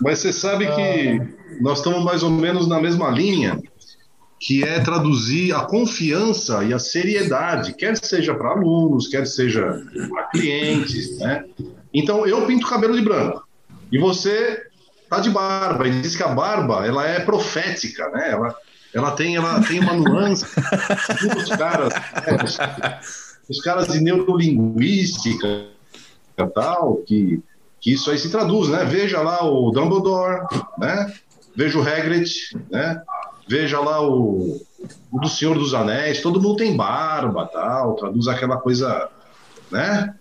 Mas você sabe que nós estamos mais ou menos na mesma linha, que é traduzir a confiança e a seriedade, quer seja para alunos, quer seja para clientes, né? Então eu pinto cabelo de branco e você tá de barba e diz que a barba ela é profética, né? Ela, ela tem ela tem uma nuance. os caras, né? os, os caras de neurolinguística tal que que isso aí se traduz, né? Veja lá o Dumbledore, né? Veja o Hagrid, né? Veja lá o, o do Senhor dos Anéis, todo mundo tem barba, tal, traduz aquela coisa, né?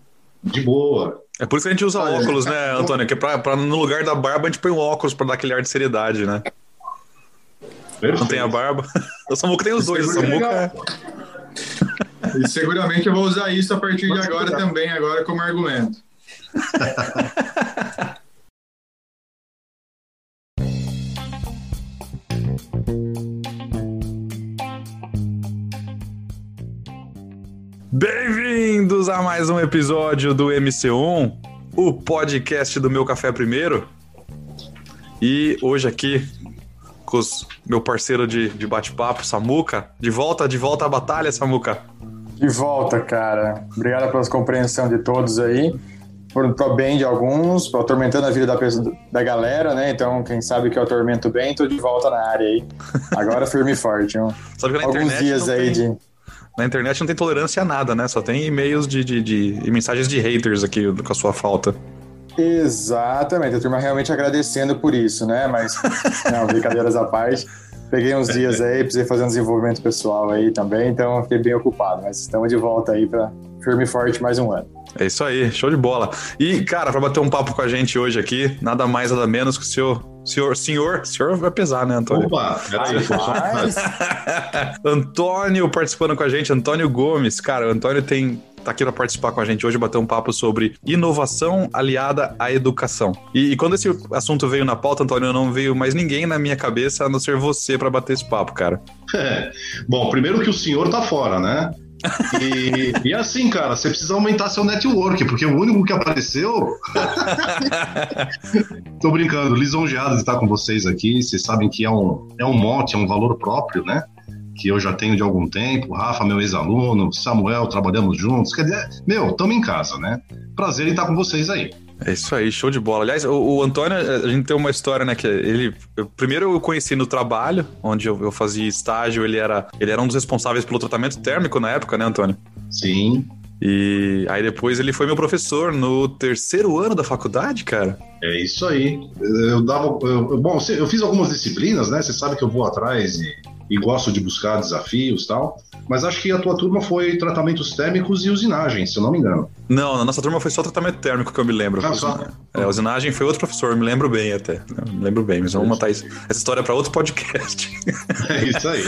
De boa. É por isso que a gente usa Olha, óculos, né, Antônio? Que é pra, pra, no lugar da barba a gente põe um óculos pra dar aquele ar de seriedade, né? Perfeito. Não tem a barba. O Samuca tem os dois. O Samuca é... E seguramente eu vou usar isso a partir de agora também, agora como argumento. Bem-vindos a mais um episódio do MC1, o podcast do Meu Café Primeiro. E hoje aqui com os, meu parceiro de, de bate-papo, Samuca. De volta, de volta à batalha, Samuca. De volta, cara. Obrigado pela compreensão de todos aí pro bem de alguns, atormentando a vida da, da galera, né? Então, quem sabe que eu atormento bem, tô de volta na área aí. Agora firme e forte. Um, alguns dias aí tem, de. Na internet não tem tolerância a nada, né? Só tem e-mails de, de, de, de mensagens de haters aqui com a sua falta. Exatamente, a turma realmente agradecendo por isso, né? Mas, não, brincadeiras à parte. Peguei uns dias aí, precisei fazer um desenvolvimento pessoal aí também, então fiquei bem ocupado. Mas estamos de volta aí para firme e forte mais um ano. É isso aí, show de bola. E, cara, para bater um papo com a gente hoje aqui, nada mais, nada menos que o senhor. Senhor, senhor, senhor vai pesar, né, Antônio? Opa, peraí, Antônio participando com a gente, Antônio Gomes. Cara, o Antônio tem tá aqui para participar com a gente hoje, bater um papo sobre inovação aliada à educação. E, e, quando esse assunto veio na pauta, Antônio, não veio mais ninguém na minha cabeça a não ser você para bater esse papo, cara. É. Bom, primeiro que o senhor tá fora, né? E, e assim, cara, você precisa aumentar seu network, porque o único que apareceu. Tô brincando, lisonjeado de estar com vocês aqui. Vocês sabem que é um, é um mote, é um valor próprio, né? Que eu já tenho de algum tempo. Rafa, meu ex-aluno, Samuel, trabalhamos juntos. Quer dizer, meu, estamos em casa, né? Prazer em estar com vocês aí. É isso aí, show de bola. Aliás, o, o, Antônio, a gente tem uma história, né? Que ele. Eu, primeiro eu conheci no trabalho, onde eu, eu, fazia estágio, ele era, ele era um dos responsáveis pelo tratamento térmico na época, né, Antônio? Sim. E aí depois ele foi meu professor no terceiro ano da faculdade, cara. É isso aí. Eu dava. Eu, bom, eu fiz algumas disciplinas, né? Você sabe que eu vou atrás e, e gosto de buscar desafios e tal mas acho que a tua turma foi tratamentos térmicos e usinagem, se eu não me engano. Não, na nossa turma foi só tratamento térmico que eu me lembro. Ah, só? É, usinagem foi outro professor, me lembro bem até. Me lembro bem, mas vamos montar essa história para outro podcast. É isso aí.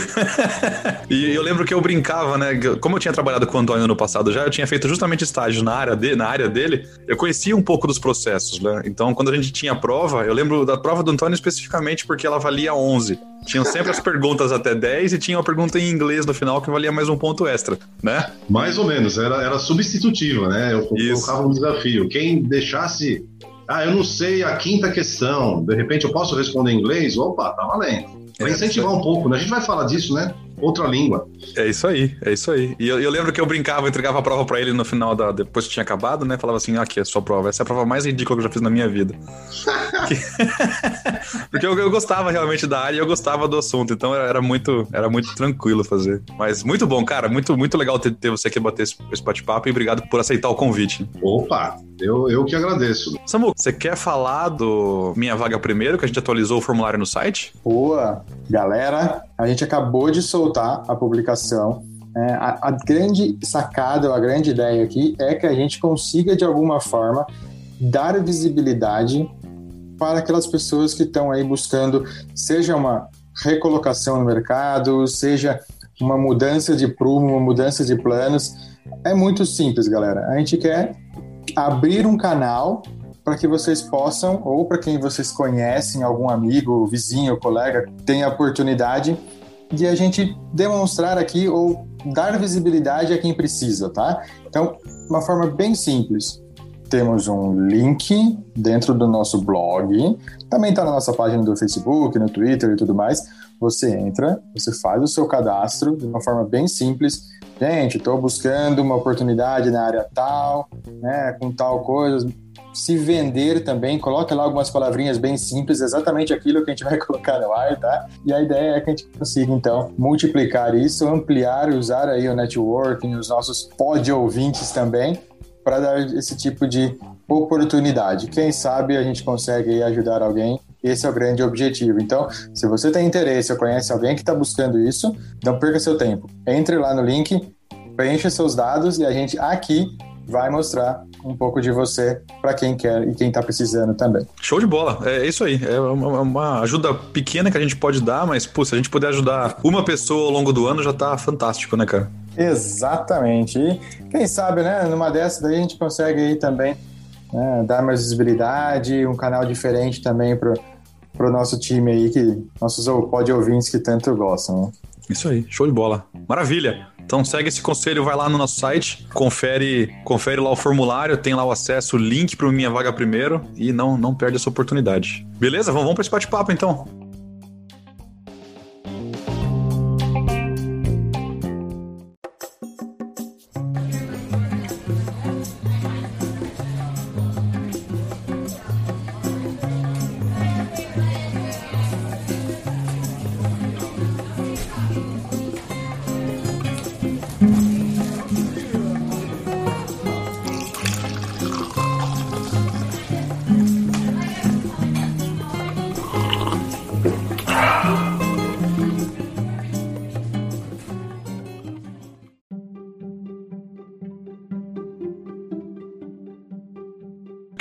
e eu lembro que eu brincava, né? Como eu tinha trabalhado com o Antônio no passado já, eu tinha feito justamente estágio na área, de, na área dele, eu conhecia um pouco dos processos, né? Então, quando a gente tinha prova, eu lembro da prova do Antônio especificamente porque ela valia 11. Tinham sempre as perguntas até 10 e tinha uma pergunta em inglês no final que valia mais um ponto extra, né? Mais ou menos, era, era substitutiva, né? Eu colocava um desafio. Quem deixasse. Ah, eu não sei a quinta questão. De repente eu posso responder em inglês? Opa, tá valendo. Pra é, incentivar um pouco, né? A gente vai falar disso, né? Outra língua. É isso aí, é isso aí. E eu, eu lembro que eu brincava, eu entregava a prova para ele no final da. Depois que tinha acabado, né? Falava assim: aqui, é a sua prova. Essa é a prova mais ridícula que eu já fiz na minha vida. Porque eu, eu, gostava realmente da área e eu gostava do assunto. Então era, muito, era muito tranquilo fazer. Mas muito bom, cara. Muito, muito legal ter, ter você aqui bater esse, esse bate-papo e obrigado por aceitar o convite. Opa, eu, eu que agradeço. Samu, você quer falar do Minha Vaga Primeiro, que a gente atualizou o formulário no site? Boa! Galera, a gente acabou de soltar a publicação. É, a, a grande sacada, a grande ideia aqui é que a gente consiga, de alguma forma, dar visibilidade para aquelas pessoas que estão aí buscando, seja uma recolocação no mercado, seja uma mudança de prumo, uma mudança de planos. É muito simples, galera. A gente quer abrir um canal para que vocês possam, ou para quem vocês conhecem, algum amigo, vizinho, colega, tenha a oportunidade de a gente demonstrar aqui ou dar visibilidade a quem precisa, tá? Então, uma forma bem simples. temos um link dentro do nosso blog, também está na nossa página do Facebook, no Twitter e tudo mais. Você entra, você faz o seu cadastro de uma forma bem simples. Gente, estou buscando uma oportunidade na área tal, né, com tal coisa. Se vender também, coloca lá algumas palavrinhas bem simples, exatamente aquilo que a gente vai colocar no ar, tá? E a ideia é que a gente consiga, então, multiplicar isso, ampliar, usar aí o networking, os nossos pod ouvintes também, para dar esse tipo de oportunidade. Quem sabe a gente consegue ajudar alguém. Esse é o grande objetivo. Então, se você tem interesse ou conhece alguém que está buscando isso, não perca seu tempo. Entre lá no link, preencha seus dados e a gente aqui vai mostrar um pouco de você para quem quer e quem está precisando também. Show de bola, é isso aí. É uma, uma, ajuda pequena que a gente pode dar, mas pô, se a gente puder ajudar uma pessoa ao longo do ano já está fantástico, né, cara? Exatamente. E quem sabe, né, numa dessas daí a gente consegue aí também né, dar mais visibilidade, um canal diferente também para o nosso time aí, que nossos pod ouvintes que tanto gostam. Né? Isso aí, show de bola. Maravilha. Então segue esse conselho, vai lá no nosso site, confere, confere lá o formulário, tem lá o acesso, o link para minha vaga primeiro e não não perde essa oportunidade. Beleza? Vamos, vamos para esse bate-papo então.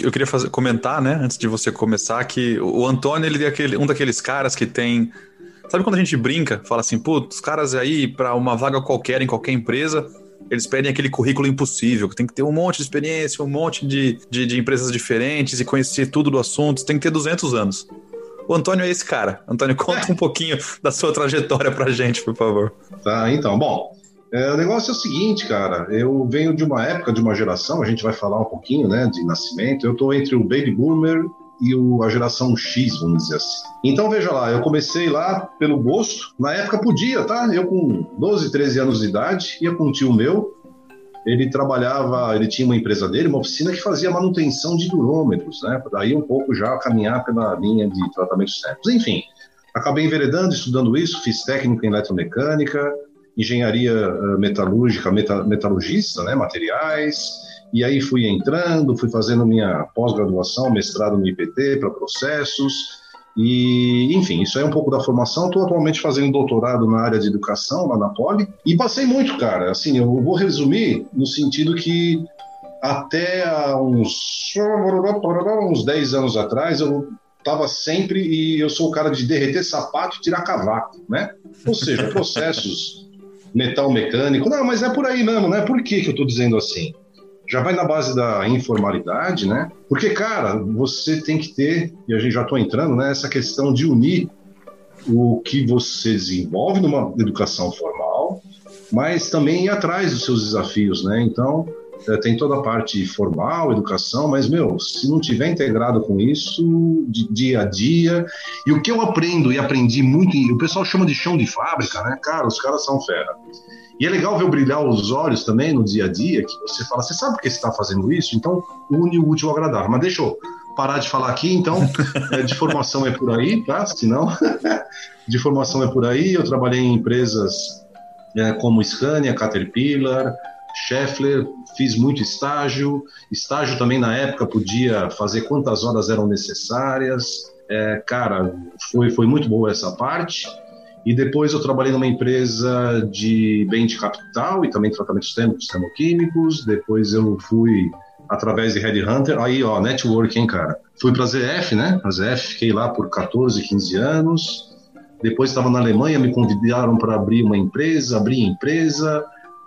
Eu queria fazer, comentar, né, antes de você começar, que o Antônio, ele é aquele, um daqueles caras que tem. Sabe quando a gente brinca, fala assim, putz, os caras aí, para uma vaga qualquer em qualquer empresa, eles pedem aquele currículo impossível, que tem que ter um monte de experiência, um monte de, de, de empresas diferentes e conhecer tudo do assunto, tem que ter 200 anos. O Antônio é esse cara. Antônio, conta um pouquinho da sua trajetória pra gente, por favor. Tá, então, bom. É, o negócio é o seguinte, cara. Eu venho de uma época, de uma geração, a gente vai falar um pouquinho, né, de nascimento. Eu estou entre o Baby Boomer e o, a geração X, vamos dizer assim. Então, veja lá, eu comecei lá pelo gosto. Na época podia, tá? Eu com 12, 13 anos de idade, ia com um tio meu. Ele trabalhava, ele tinha uma empresa dele, uma oficina que fazia manutenção de durômetros, né? Daí um pouco já caminhar pela linha de tratamentos térmicos. Enfim, acabei enveredando, estudando isso, fiz técnico em eletromecânica, engenharia eh, metalúrgica, metalurgista, né, materiais, e aí fui entrando, fui fazendo minha pós-graduação, mestrado no IPT para processos, e, enfim, isso é um pouco da formação. Estou atualmente fazendo doutorado na área de educação, lá na Poli, e passei muito, cara. Assim, eu vou resumir no sentido que até uns, uns 10 anos atrás eu estava sempre, e eu sou o cara de derreter sapato e tirar cavaco, né? Ou seja, processos metal mecânico. Não, mas é por aí mesmo, né? Por que, que eu estou dizendo assim? Já vai na base da informalidade, né? Porque, cara, você tem que ter, e a gente já estou entrando, né? Essa questão de unir o que você desenvolve numa educação formal, mas também ir atrás dos seus desafios, né? Então, tem toda a parte formal, educação, mas, meu, se não tiver integrado com isso, de dia a dia. E o que eu aprendo e aprendi muito, o pessoal chama de chão de fábrica, né? Cara, os caras são fera. E é legal ver brilhar os olhos também no dia a dia, que você fala, você sabe por que você está fazendo isso? Então, une o útil ao agradável. Mas deixa eu parar de falar aqui, então, é, de formação é por aí, tá? Se não, de formação é por aí. Eu trabalhei em empresas é, como Scania, Caterpillar, Scheffler, fiz muito estágio. Estágio também na época podia fazer quantas horas eram necessárias. É, cara, foi, foi muito boa essa parte. E depois eu trabalhei numa empresa de bem de capital e também tratamentos térmicos, termoquímicos. Depois eu fui através de Headhunter. Aí, ó, network, hein, cara. Fui para ZF, né? A ZF, fiquei lá por 14, 15 anos. Depois estava na Alemanha, me convidaram para abrir uma empresa, abri empresa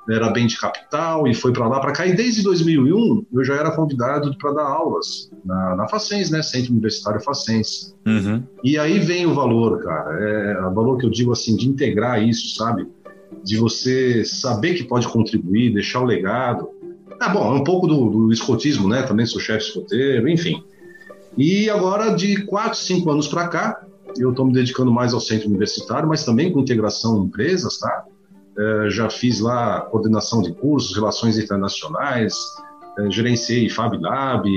era bem de capital e foi para lá para cá. E desde 2001 eu já era convidado para dar aulas na, na Facens, né? Centro Universitário Facens. Uhum. E aí vem o valor, cara. É o valor que eu digo assim, de integrar isso, sabe? De você saber que pode contribuir, deixar o legado. Ah, bom, é um pouco do, do escotismo, né? Também sou chefe escoteiro, enfim. E agora, de 4, 5 anos para cá, eu estou me dedicando mais ao centro universitário, mas também com integração em empresas, tá? É, já fiz lá coordenação de cursos, relações internacionais, é, gerenciei Fab Lab,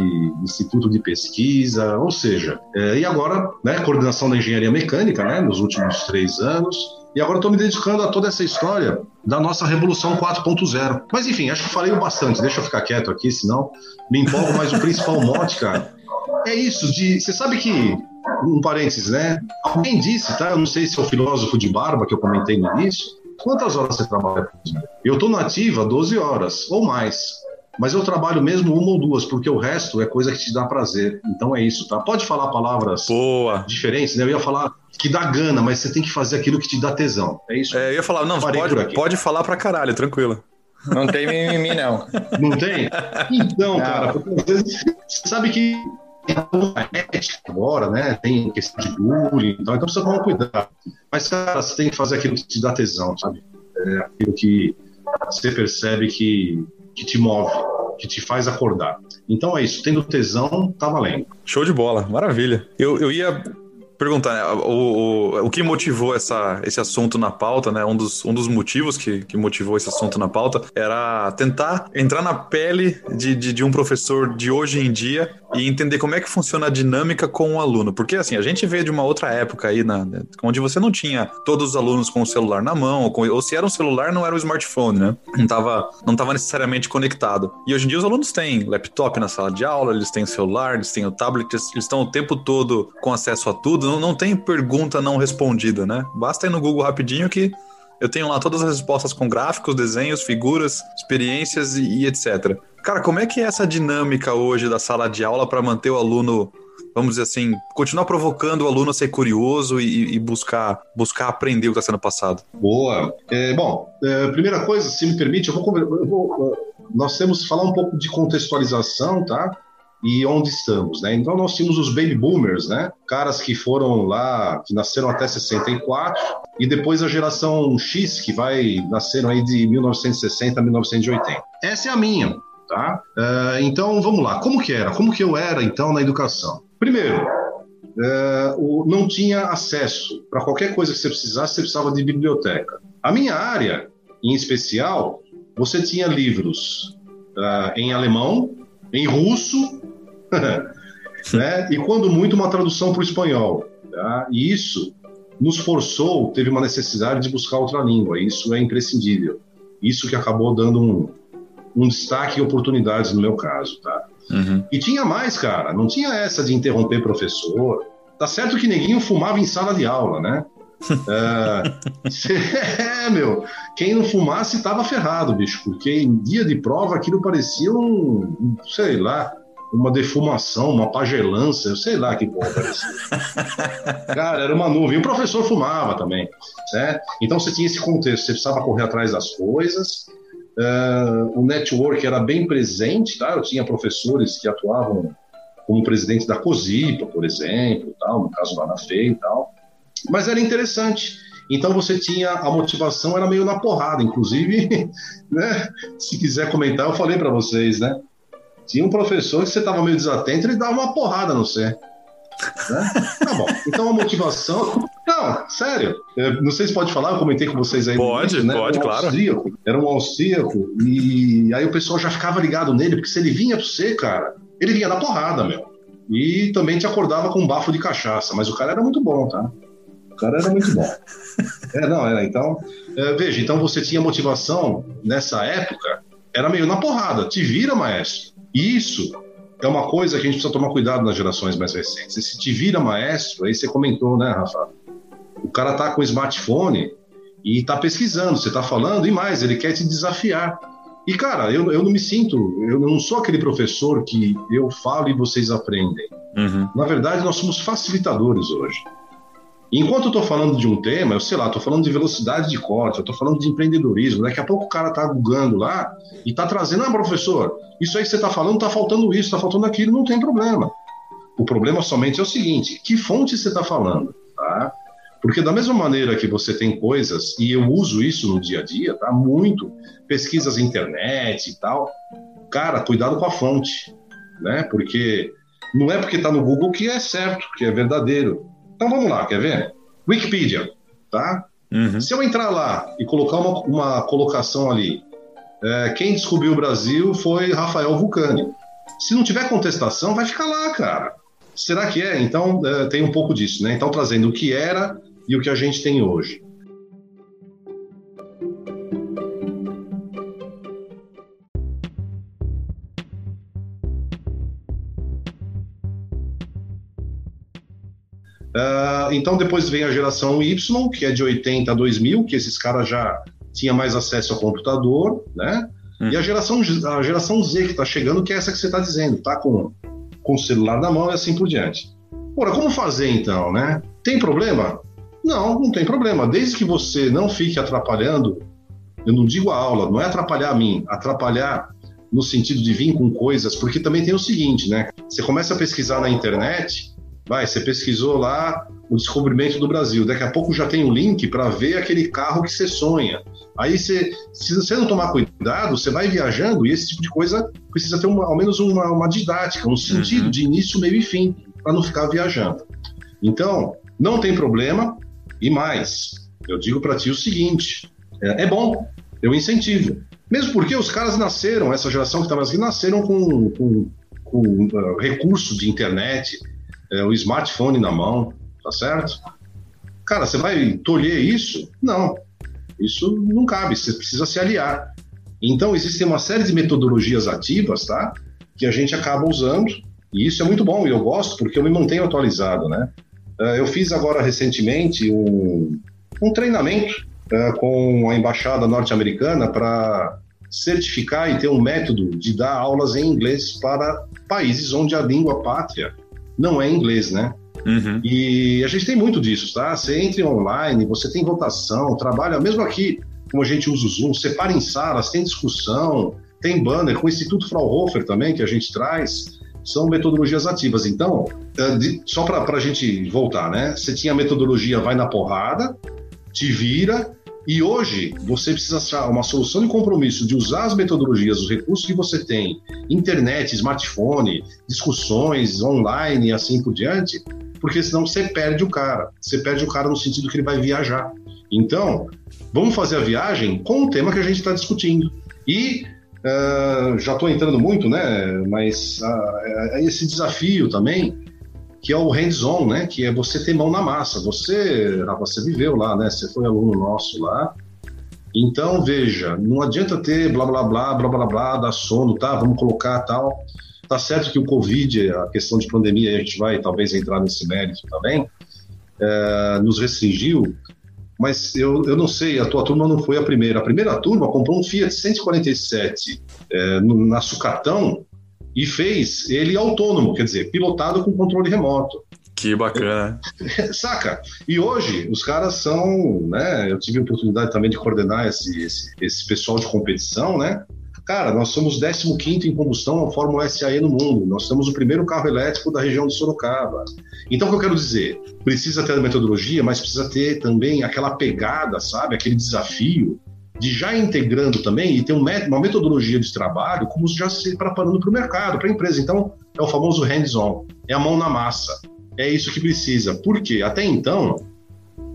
Instituto de Pesquisa, ou seja, é, e agora, né, coordenação da engenharia mecânica, né, nos últimos três anos, e agora estou me dedicando a toda essa história da nossa Revolução 4.0. Mas enfim, acho que falei bastante, deixa eu ficar quieto aqui, senão me empolgo, mas o principal mote, cara, é isso, de. Você sabe que. Um parênteses, né? Alguém disse, tá? Eu não sei se é o filósofo de barba que eu comentei no início. Quantas horas você trabalha por dia? Eu estou nativa 12 horas ou mais. Mas eu trabalho mesmo uma ou duas, porque o resto é coisa que te dá prazer. Então é isso, tá? Pode falar palavras Boa. diferentes, né? Eu ia falar que dá gana, mas você tem que fazer aquilo que te dá tesão. É isso? É, eu ia falar, não, pode, pode falar pra caralho, tranquilo. Não tem mimimi, não. Não tem? Então, não. cara, porque às vezes você sabe que agora, né? Tem questão de bullying, então, então precisa tomar cuidado. Mas, cara, você tem que fazer aquilo que te dá tesão, sabe? É aquilo que você percebe que, que te move, que te faz acordar. Então é isso, tendo tesão, tá valendo. Show de bola, maravilha. Eu, eu ia perguntar, né, o, o, o que motivou essa, esse assunto na pauta, né? Um dos, um dos motivos que, que motivou esse assunto na pauta era tentar entrar na pele de, de, de, um professor de hoje em dia e entender como é que funciona a dinâmica com o aluno. Porque, assim, a gente veio de uma outra época aí, na, onde você não tinha todos os alunos com o celular na mão, ou, com, ou se era um celular, não era um smartphone, né? Não estava não tava necessariamente conectado. E hoje em dia os alunos têm laptop na sala de aula, eles têm celular, eles têm o tablet, eles estão o tempo todo com acesso a tudo não, não tem pergunta não respondida, né? Basta ir no Google rapidinho que eu tenho lá todas as respostas com gráficos, desenhos, figuras, experiências e, e etc. Cara, como é que é essa dinâmica hoje da sala de aula para manter o aluno, vamos dizer assim, continuar provocando o aluno a ser curioso e, e buscar, buscar aprender o que está sendo passado? Boa. É, bom, é, primeira coisa, se me permite, eu vou, eu vou, nós temos que falar um pouco de contextualização, tá? E onde estamos, né? Então nós tínhamos os baby boomers, né? Caras que foram lá, que nasceram até 64 e depois a geração X que vai nasceram aí de 1960 a 1980. Essa é a minha, tá? Uh, então vamos lá. Como que era? Como que eu era então na educação? Primeiro, uh, o, não tinha acesso para qualquer coisa que você precisasse, você precisava de biblioteca. A minha área, em especial, você tinha livros uh, em alemão, em russo né? E quando muito, uma tradução para o espanhol. Tá? E isso nos forçou, teve uma necessidade de buscar outra língua. Isso é imprescindível. Isso que acabou dando um, um destaque e oportunidades no meu caso, tá? Uhum. E tinha mais, cara. Não tinha essa de interromper professor. Tá certo que neguinho fumava em sala de aula, né? é, é, meu. Quem não fumasse tava ferrado, bicho, porque em dia de prova aquilo parecia um, sei lá, uma defumação, uma pagelança, eu sei lá que porra parecia. Cara, era uma nuvem. E o professor fumava também, né? Então você tinha esse contexto, você precisava correr atrás das coisas. Uh, o network era bem presente, tá? Eu tinha professores que atuavam como presidente da COSIPA, por exemplo, tal, no caso lá na FEI e tal. Mas era interessante. Então você tinha a motivação era meio na porrada, inclusive, né? Se quiser comentar, eu falei para vocês, né? Tinha um professor que você estava meio desatento, ele dava uma porrada no você. Né? Tá bom. Então a motivação. Não, sério. Eu não sei se pode falar, eu comentei com vocês aí. Pode, início, né? pode, um claro. Austríaco, era um austríaco. E aí o pessoal já ficava ligado nele, porque se ele vinha pra você, cara, ele vinha na porrada, meu. E também te acordava com um bafo de cachaça, mas o cara era muito bom, tá? O cara era muito bom. É, não, era. Então, é, veja, então você tinha motivação nessa época, era meio na porrada. Te vira, maestro. Isso é uma coisa que a gente precisa tomar cuidado nas gerações mais recentes. Se te vira maestro, aí você comentou, né, Rafa? O cara tá com o smartphone e tá pesquisando, você tá falando e mais, ele quer te desafiar. E, cara, eu, eu não me sinto, eu não sou aquele professor que eu falo e vocês aprendem. Uhum. Na verdade, nós somos facilitadores hoje. Enquanto eu estou falando de um tema, eu sei lá, estou falando de velocidade de corte, eu estou falando de empreendedorismo. Daqui a pouco o cara está googando lá e está trazendo, ah, professor, isso aí que você está falando, está faltando isso, está faltando aquilo, não tem problema. O problema somente é o seguinte: que fonte você está falando? Tá? Porque da mesma maneira que você tem coisas, e eu uso isso no dia a dia, tá? Muito, pesquisas na internet e tal, cara, cuidado com a fonte, né? Porque não é porque está no Google que é certo, que é verdadeiro. Então vamos lá, quer ver? Wikipedia, tá? Uhum. Se eu entrar lá e colocar uma, uma colocação ali, é, quem descobriu o Brasil foi Rafael Vulcani. Se não tiver contestação, vai ficar lá, cara. Será que é? Então é, tem um pouco disso, né? Então trazendo o que era e o que a gente tem hoje. Uh, então depois vem a geração Y, que é de 80 a 2000, que esses caras já tinham mais acesso ao computador, né? Hum. E a geração, a geração Z que está chegando, que é essa que você está dizendo, tá com, com o celular na mão e assim por diante. Ora, como fazer então, né? Tem problema? Não, não tem problema. Desde que você não fique atrapalhando, eu não digo a aula, não é atrapalhar a mim, atrapalhar no sentido de vir com coisas, porque também tem o seguinte, né? Você começa a pesquisar na internet, vai, você pesquisou lá o descobrimento do Brasil, daqui a pouco já tem um link para ver aquele carro que você sonha. Aí você, se você não tomar cuidado, você vai viajando e esse tipo de coisa precisa ter uma, ao menos uma, uma didática, um sentido uhum. de início, meio e fim, para não ficar viajando. Então, não tem problema, e mais, eu digo para ti o seguinte: é, é, bom, eu incentivo. Mesmo porque os caras nasceram, essa geração que está mais aqui, nasceram com, com, com uh, recurso de internet, uh, o smartphone na mão, tá certo? Cara, você vai tolher isso? Não, isso não cabe, você precisa se aliar. Então, existem uma série de metodologias ativas, tá? Que a gente acaba usando, e isso é muito bom, e eu gosto porque eu me mantenho atualizado, né? Uh, eu fiz agora recentemente um, um treinamento uh, com a embaixada norte-americana para certificar e ter um método de dar aulas em inglês para países onde a língua pátria não é inglês, né? Uhum. E a gente tem muito disso, tá? Você entra online, você tem votação, trabalha, mesmo aqui, como a gente usa o Zoom, separa em salas, tem discussão, tem banner, com o Instituto Fraunhofer também, que a gente traz são metodologias ativas. Então, é, só para a gente voltar, né? Você tinha a metodologia vai na porrada, te vira, e hoje você precisa achar uma solução de compromisso de usar as metodologias, os recursos que você tem, internet, smartphone, discussões online e assim por diante, porque senão você perde o cara. Você perde o cara no sentido que ele vai viajar. Então, vamos fazer a viagem com o tema que a gente está discutindo. E Uh, já estou entrando muito, né? Mas uh, esse desafio também, que é o hands-on, né? Que é você ter mão na massa. Você, você viveu lá, né? Você foi aluno nosso lá. Então, veja, não adianta ter blá blá blá, blá blá blá, dar sono, tá? Vamos colocar tal. Tá certo que o Covid, a questão de pandemia, a gente vai talvez entrar nesse mérito também, uh, nos restringiu, mas eu, eu não sei, a tua turma não foi a primeira. A primeira turma comprou um Fiat 147 é, na Sucatão e fez ele autônomo, quer dizer, pilotado com controle remoto. Que bacana. Saca? E hoje os caras são, né? Eu tive a oportunidade também de coordenar esse, esse, esse pessoal de competição, né? Cara, nós somos 15 em combustão na Fórmula SAE no mundo. Nós temos o primeiro carro elétrico da região de Sorocaba. Então, o que eu quero dizer? Precisa ter a metodologia, mas precisa ter também aquela pegada, sabe? Aquele desafio de já integrando também e ter uma metodologia de trabalho como já se preparando para o mercado, para a empresa. Então, é o famoso hands-on, é a mão na massa. É isso que precisa. Por quê? Até então,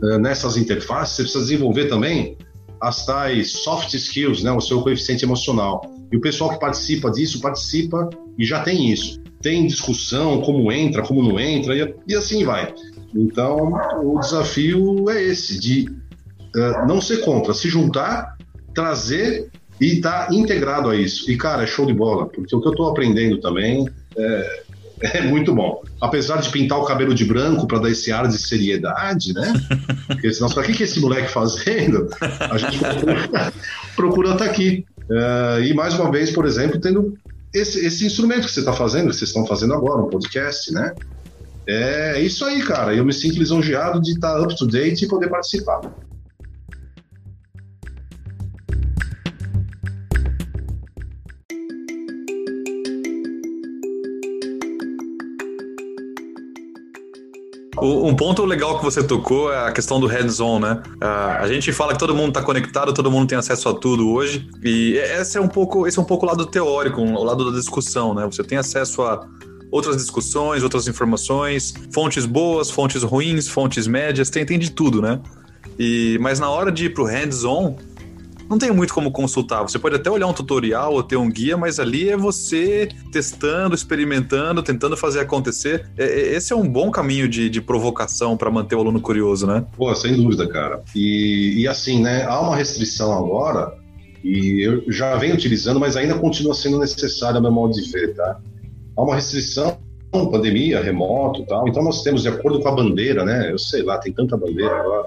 eh, nessas interfaces, você precisa desenvolver também as tais soft skills, né, o seu coeficiente emocional. E o pessoal que participa disso, participa e já tem isso. Tem discussão, como entra, como não entra, e assim vai. Então, o desafio é esse, de uh, não ser contra, se juntar, trazer e estar tá integrado a isso. E, cara, é show de bola, porque o que eu estou aprendendo também é, é muito bom. Apesar de pintar o cabelo de branco para dar esse ar de seriedade, né? Porque senão, para que, que esse moleque fazendo? A gente procura estar tá aqui. Uh, e mais uma vez, por exemplo, tendo esse, esse instrumento que você está fazendo, que vocês estão fazendo agora, um podcast, né? É isso aí, cara. Eu me sinto lisonjeado de estar tá up to date e poder participar. Um ponto legal que você tocou é a questão do hands-on, né? A gente fala que todo mundo está conectado, todo mundo tem acesso a tudo hoje, e esse é um pouco, esse é um pouco o lado teórico, o lado da discussão, né? Você tem acesso a outras discussões, outras informações, fontes boas, fontes ruins, fontes médias, tem, tem de tudo, né? E, mas na hora de ir pro hands-on, não tem muito como consultar. Você pode até olhar um tutorial ou ter um guia, mas ali é você testando, experimentando, tentando fazer acontecer. É, é, esse é um bom caminho de, de provocação para manter o aluno curioso, né? Pô, sem dúvida, cara. E, e assim, né? Há uma restrição agora, e eu já venho utilizando, mas ainda continua sendo necessário, a meu modo de ver, tá? Há uma restrição pandemia, remoto tal. Então nós temos, de acordo com a bandeira, né? Eu sei lá, tem tanta bandeira agora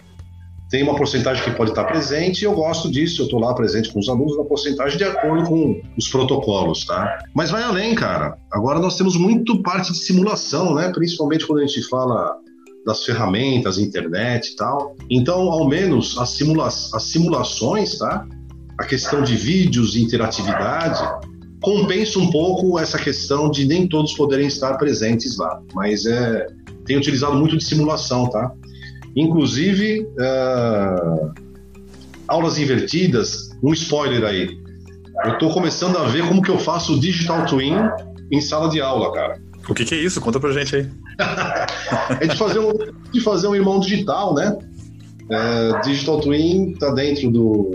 tem uma porcentagem que pode estar presente e eu gosto disso, eu estou lá presente com os alunos na porcentagem de acordo com os protocolos, tá? Mas vai além, cara. Agora nós temos muito parte de simulação, né? Principalmente quando a gente fala das ferramentas, internet e tal. Então, ao menos as, simula as simulações, tá? A questão de vídeos e interatividade compensa um pouco essa questão de nem todos poderem estar presentes lá. Mas é, tem utilizado muito de simulação, tá? Inclusive, uh, aulas invertidas, um spoiler aí. Eu estou começando a ver como que eu faço o Digital Twin em sala de aula, cara. O que, que é isso? Conta pra gente aí. é de fazer, um, de fazer um irmão digital, né? É, digital Twin está dentro do,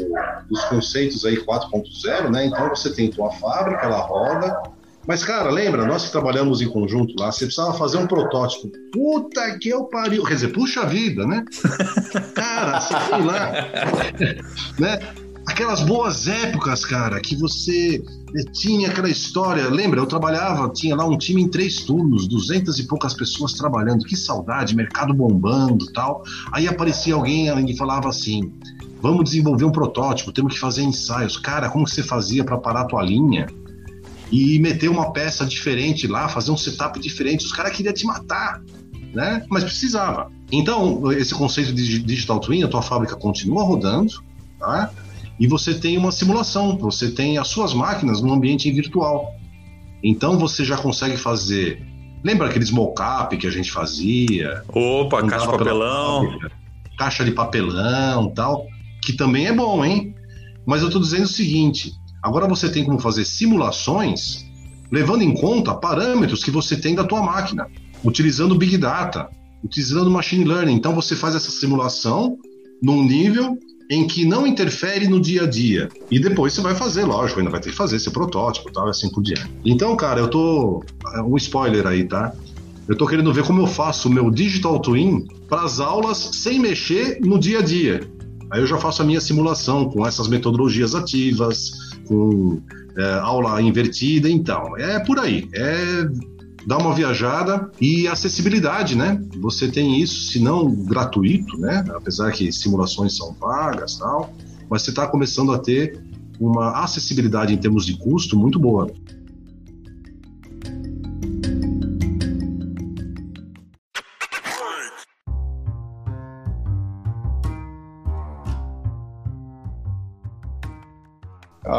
dos conceitos aí 4.0, né? Então você tem tua fábrica, ela roda, mas, cara, lembra, nós que trabalhamos em conjunto lá, você precisava fazer um protótipo. Puta que eu pariu. Quer dizer, puxa vida, né? cara, você foi lá. né? Aquelas boas épocas, cara, que você tinha aquela história. Lembra, eu trabalhava, tinha lá um time em três turnos, duzentas e poucas pessoas trabalhando. Que saudade, mercado bombando tal. Aí aparecia alguém e falava assim: vamos desenvolver um protótipo, temos que fazer ensaios. Cara, como que você fazia para parar a tua linha? E meter uma peça diferente lá, fazer um setup diferente. Os caras queriam te matar, né? Mas precisava. Então, esse conceito de digital twin, a tua fábrica continua rodando, tá? E você tem uma simulação, você tem as suas máquinas no ambiente virtual. Então você já consegue fazer. Lembra aqueles mockup que a gente fazia? Opa, caixa de papelão. Fábrica, caixa de papelão tal. Que também é bom, hein? Mas eu estou dizendo o seguinte: Agora você tem como fazer simulações levando em conta parâmetros que você tem da tua máquina, utilizando Big Data, utilizando Machine Learning. Então você faz essa simulação num nível em que não interfere no dia a dia. E depois você vai fazer, lógico, ainda vai ter que fazer seu protótipo tal, assim por diante. Então, cara, eu tô. É um spoiler aí, tá? Eu tô querendo ver como eu faço o meu Digital Twin para as aulas sem mexer no dia a dia. Aí eu já faço a minha simulação com essas metodologias ativas, com é, aula invertida, então. É por aí. É dar uma viajada e acessibilidade, né? Você tem isso, se não gratuito, né? Apesar que simulações são pagas tal, mas você está começando a ter uma acessibilidade em termos de custo muito boa.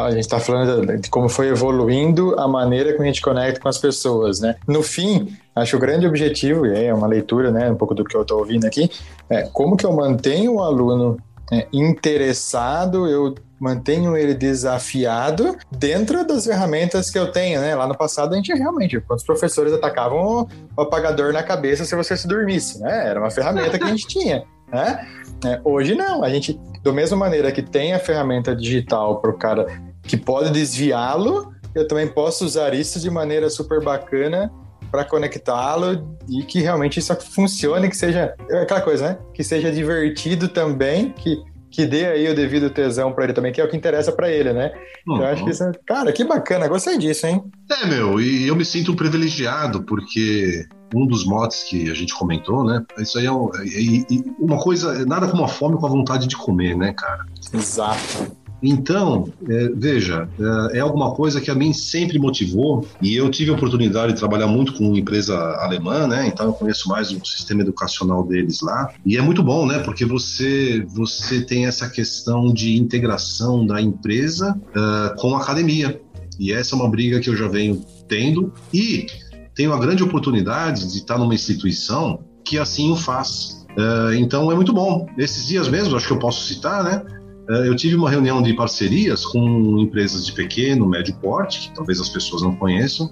A gente está falando de como foi evoluindo a maneira como a gente conecta com as pessoas, né? No fim, acho o grande objetivo, e é uma leitura, né, um pouco do que eu estou ouvindo aqui, é como que eu mantenho o aluno é, interessado, eu mantenho ele desafiado dentro das ferramentas que eu tenho, né? Lá no passado a gente realmente, quando os professores atacavam o apagador na cabeça se você se dormisse, né? Era uma ferramenta que a gente tinha, né? É, hoje não, a gente, da mesma maneira que tem a ferramenta digital para o cara que pode desviá-lo, eu também posso usar isso de maneira super bacana para conectá-lo e que realmente isso funcione, que seja é aquela coisa, né? Que seja divertido também, que que dê aí o devido tesão para ele também, que é o que interessa para ele, né? Uhum. Eu acho que isso, é, cara, que bacana, gostei disso, hein? É, meu, e eu me sinto privilegiado porque um dos motes que a gente comentou, né? Isso aí é, é, é uma coisa, nada como a fome com a vontade de comer, né, cara? Exato. Então, é, veja, é, é, alguma coisa que a mim sempre motivou e eu tive a oportunidade de trabalhar muito com uma empresa alemã, né? Então eu conheço mais o sistema educacional deles lá e é muito bom, né? Porque você você tem essa questão de integração da empresa uh, com a academia e essa é uma briga que eu já venho tendo e tenho a grande oportunidade de estar numa instituição que assim o faz. Uh, então é muito bom. Esses dias mesmo, acho que eu posso citar, né? Uh, eu tive uma reunião de parcerias com empresas de pequeno, médio porte, que talvez as pessoas não conheçam.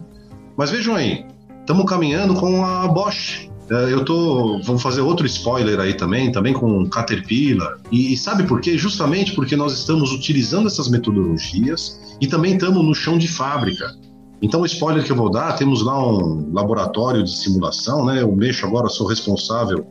Mas vejam aí, estamos caminhando com a Bosch. Uh, eu tô, vou fazer outro spoiler aí também, também com Caterpillar. E sabe por quê? Justamente porque nós estamos utilizando essas metodologias e também estamos no chão de fábrica. Então, o spoiler que eu vou dar, temos lá um laboratório de simulação, né? Eu mexo agora, sou responsável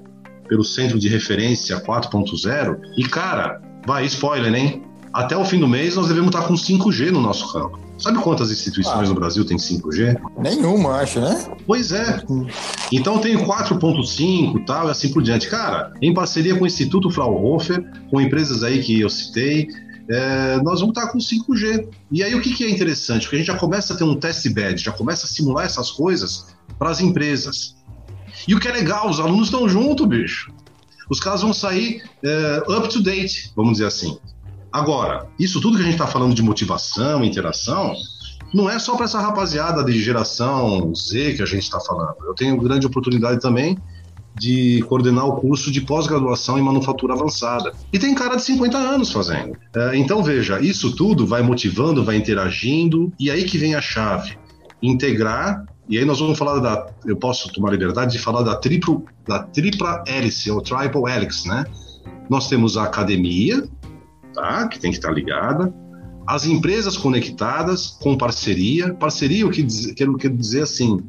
pelo centro de referência 4.0. E, cara, vai, spoiler, hein? Até o fim do mês nós devemos estar com 5G no nosso campo. Sabe quantas instituições ah, no Brasil tem 5G? Nenhuma, acho, né? Pois é. Então tem 4.5 e tal, e assim por diante. Cara, em parceria com o Instituto Fraunhofer, com empresas aí que eu citei, é, nós vamos estar com 5G. E aí o que, que é interessante? Porque a gente já começa a ter um test bed, já começa a simular essas coisas para as empresas. E o que é legal, os alunos estão juntos, bicho. Os caras vão sair é, up to date, vamos dizer assim. Agora, isso tudo que a gente está falando de motivação, interação, não é só para essa rapaziada de geração Z que a gente está falando. Eu tenho grande oportunidade também de coordenar o curso de pós-graduação em manufatura avançada. E tem cara de 50 anos fazendo. É, então, veja, isso tudo vai motivando, vai interagindo, e aí que vem a chave. Integrar, e aí nós vamos falar da. Eu posso tomar liberdade de falar da, triplo, da tripla hélice, ou triple helix, né? Nós temos a academia, tá? que tem que estar ligada, as empresas conectadas com parceria. Parceria, o que diz, quero, quero dizer assim,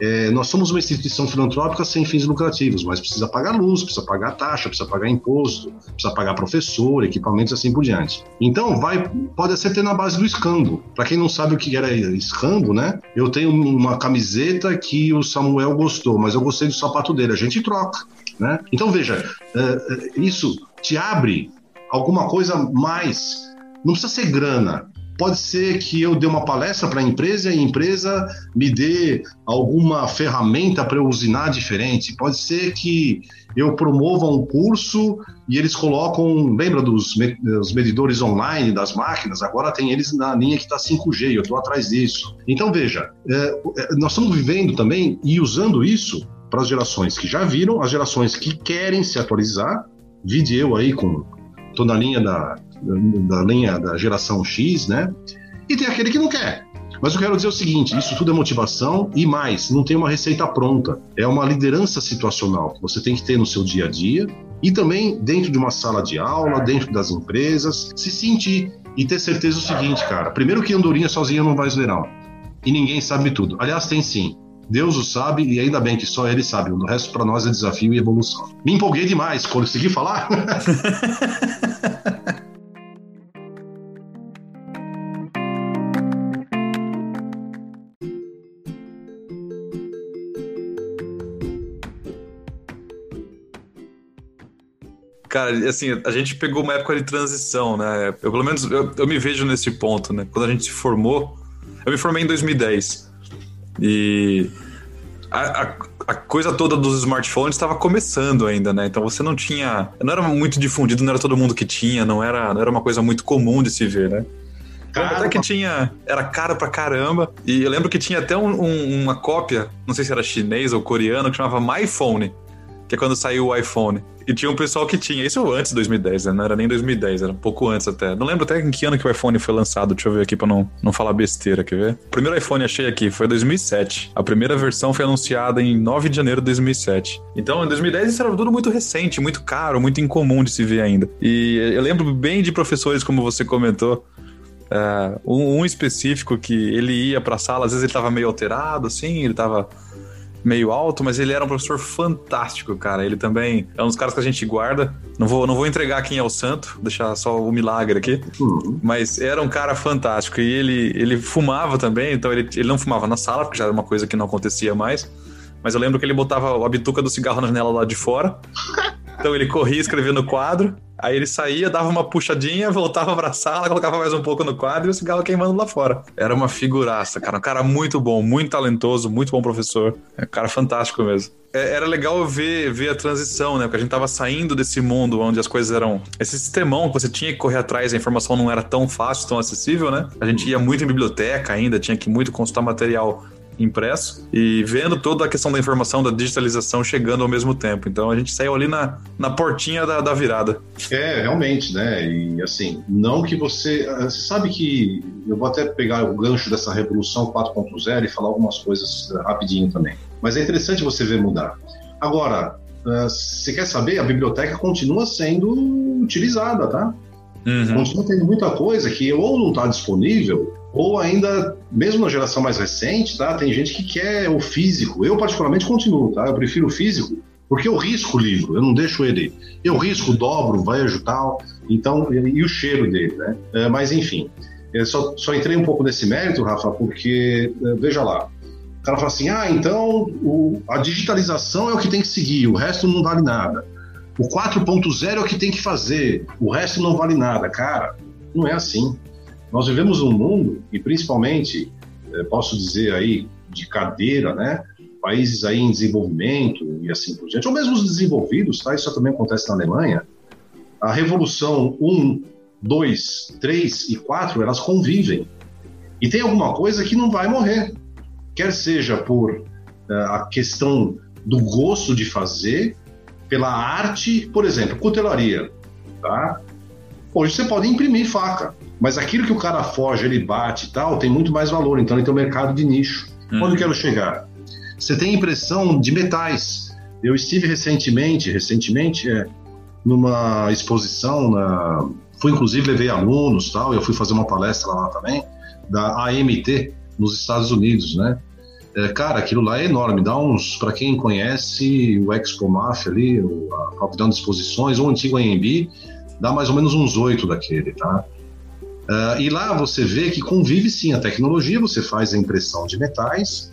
é, nós somos uma instituição filantrópica sem fins lucrativos, mas precisa pagar luz, precisa pagar taxa, precisa pagar imposto, precisa pagar professor, equipamentos assim por diante. Então, vai, pode ser ter na base do escambo. Para quem não sabe o que era escambo, né? Eu tenho uma camiseta que o Samuel gostou, mas eu gostei do sapato dele, a gente troca, né? Então, veja, é, é, isso te abre alguma coisa mais. Não precisa ser grana, Pode ser que eu dê uma palestra para a empresa e a empresa me dê alguma ferramenta para eu usinar diferente. Pode ser que eu promova um curso e eles colocam, lembra dos, medidores online das máquinas? Agora tem eles na linha que está 5G, eu estou atrás disso. Então veja, é, é, nós estamos vivendo também e usando isso para as gerações que já viram, as gerações que querem se atualizar. Vide eu aí com estou na linha da da linha da geração X, né? E tem aquele que não quer. Mas eu quero dizer o seguinte: isso tudo é motivação e mais, não tem uma receita pronta. É uma liderança situacional que você tem que ter no seu dia a dia e também dentro de uma sala de aula, dentro das empresas, se sentir e ter certeza do seguinte, cara. Primeiro que Andorinha sozinha não vai não. E ninguém sabe tudo. Aliás, tem sim. Deus o sabe e ainda bem que só ele sabe. O resto para nós é desafio e evolução. Me empolguei demais. Consegui falar? Cara, assim, a gente pegou uma época de transição, né? Eu, pelo menos, eu, eu me vejo nesse ponto, né? Quando a gente se formou, eu me formei em 2010. E a, a, a coisa toda dos smartphones estava começando ainda, né? Então você não tinha. Não era muito difundido, não era todo mundo que tinha, não era, não era uma coisa muito comum de se ver, né? Cara, até que tinha. Era caro pra caramba. E eu lembro que tinha até um, um, uma cópia, não sei se era chinês ou coreano, que chamava MyPhone que é quando saiu o iPhone. E tinha um pessoal que tinha, isso antes de 2010, né? Não era nem 2010, era um pouco antes até. Não lembro até em que ano que o iPhone foi lançado, deixa eu ver aqui pra não, não falar besteira, quer ver? O primeiro iPhone achei aqui foi 2007. A primeira versão foi anunciada em 9 de janeiro de 2007. Então, em 2010 isso era tudo muito recente, muito caro, muito incomum de se ver ainda. E eu lembro bem de professores, como você comentou, Uh, um, um, específico que ele ia pra sala, às vezes ele tava meio alterado, assim, ele tava meio alto, mas ele era um professor fantástico, cara. Ele também é um dos caras que a gente guarda. Não vou, não vou entregar quem é o santo, deixar só o milagre aqui. Uhum. Mas era um cara fantástico. E ele, ele fumava também, então ele, ele não fumava na sala, porque já era uma coisa que não acontecia mais. Mas eu lembro que ele botava a bituca do cigarro na janela lá de fora. Então ele corria escrevendo no quadro, aí ele saía, dava uma puxadinha, voltava pra sala, colocava mais um pouco no quadro e o cigarro queimando lá fora. Era uma figuraça, cara. Um cara muito bom, muito talentoso, muito bom professor. É um cara fantástico mesmo. É, era legal ver, ver a transição, né? Porque a gente tava saindo desse mundo onde as coisas eram. Esse sistemão que você tinha que correr atrás, a informação não era tão fácil, tão acessível, né? A gente ia muito em biblioteca ainda, tinha que muito consultar material impresso e vendo toda a questão da informação, da digitalização chegando ao mesmo tempo. Então a gente saiu ali na, na portinha da, da virada. É, realmente, né? E assim, não que você. Ah, você sabe que. Eu vou até pegar o gancho dessa revolução 4.0 e falar algumas coisas ah, rapidinho também. Mas é interessante você ver mudar. Agora, ah, você quer saber? A biblioteca continua sendo utilizada, tá? Uhum. Continua tendo muita coisa que ou não está disponível, ou ainda, mesmo na geração mais recente, tá? Tem gente que quer o físico. Eu, particularmente, continuo, tá? Eu prefiro o físico, porque eu risco o livro, eu não deixo ele. Eu risco, dobro, vejo tal. Então, e, o cheiro dele, né? É, mas, enfim. Eu só, só entrei um pouco nesse mérito, Rafa, porque, é, veja lá, o cara fala assim: ah, então o, a digitalização é o que tem que seguir, o resto não vale nada. O 4.0 é o que tem que fazer, o resto não vale nada. Cara, não é assim. Nós vivemos um mundo, e principalmente, eh, posso dizer aí, de cadeira, né? Países aí em desenvolvimento e assim por diante, ou mesmo os desenvolvidos, tá? Isso também acontece na Alemanha. A revolução 1, 2, 3 e 4, elas convivem. E tem alguma coisa que não vai morrer. Quer seja por uh, a questão do gosto de fazer, pela arte, por exemplo, cutelaria, tá? Hoje você pode imprimir faca, mas aquilo que o cara foge, ele bate e tal, tem muito mais valor, então ele tem um mercado de nicho. Hum. Onde eu quero chegar? Você tem impressão de metais. Eu estive recentemente, recentemente, é, numa exposição, na... fui inclusive levei alunos, tal, eu fui fazer uma palestra lá também, da AMT, nos Estados Unidos, né? É, cara, aquilo lá é enorme. Dá uns, para quem conhece o Expo Mafia ali, a Capitão de Exposições, ou o antigo AMB, dá mais ou menos uns oito daquele, tá? Uh, e lá você vê que convive sim a tecnologia, você faz a impressão de metais,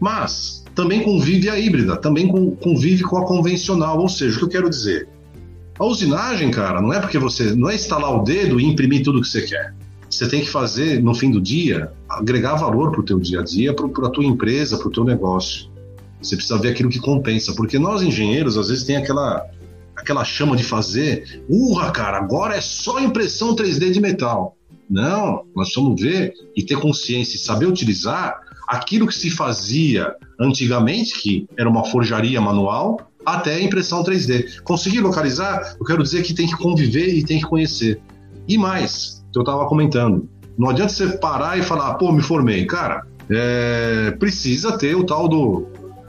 mas também convive a híbrida, também convive com a convencional. Ou seja, o que eu quero dizer? A usinagem, cara, não é porque você não é instalar o dedo e imprimir tudo que você quer você tem que fazer, no fim do dia, agregar valor para o teu dia a dia, para a tua empresa, para o teu negócio. Você precisa ver aquilo que compensa, porque nós engenheiros, às vezes, tem aquela, aquela chama de fazer, urra, cara, agora é só impressão 3D de metal. Não, nós vamos ver e ter consciência e saber utilizar aquilo que se fazia antigamente, que era uma forjaria manual, até a impressão 3D. Conseguir localizar, eu quero dizer que tem que conviver e tem que conhecer. E mais, que eu estava comentando. Não adianta você parar e falar, pô, me formei. Cara, é, precisa ter o tal do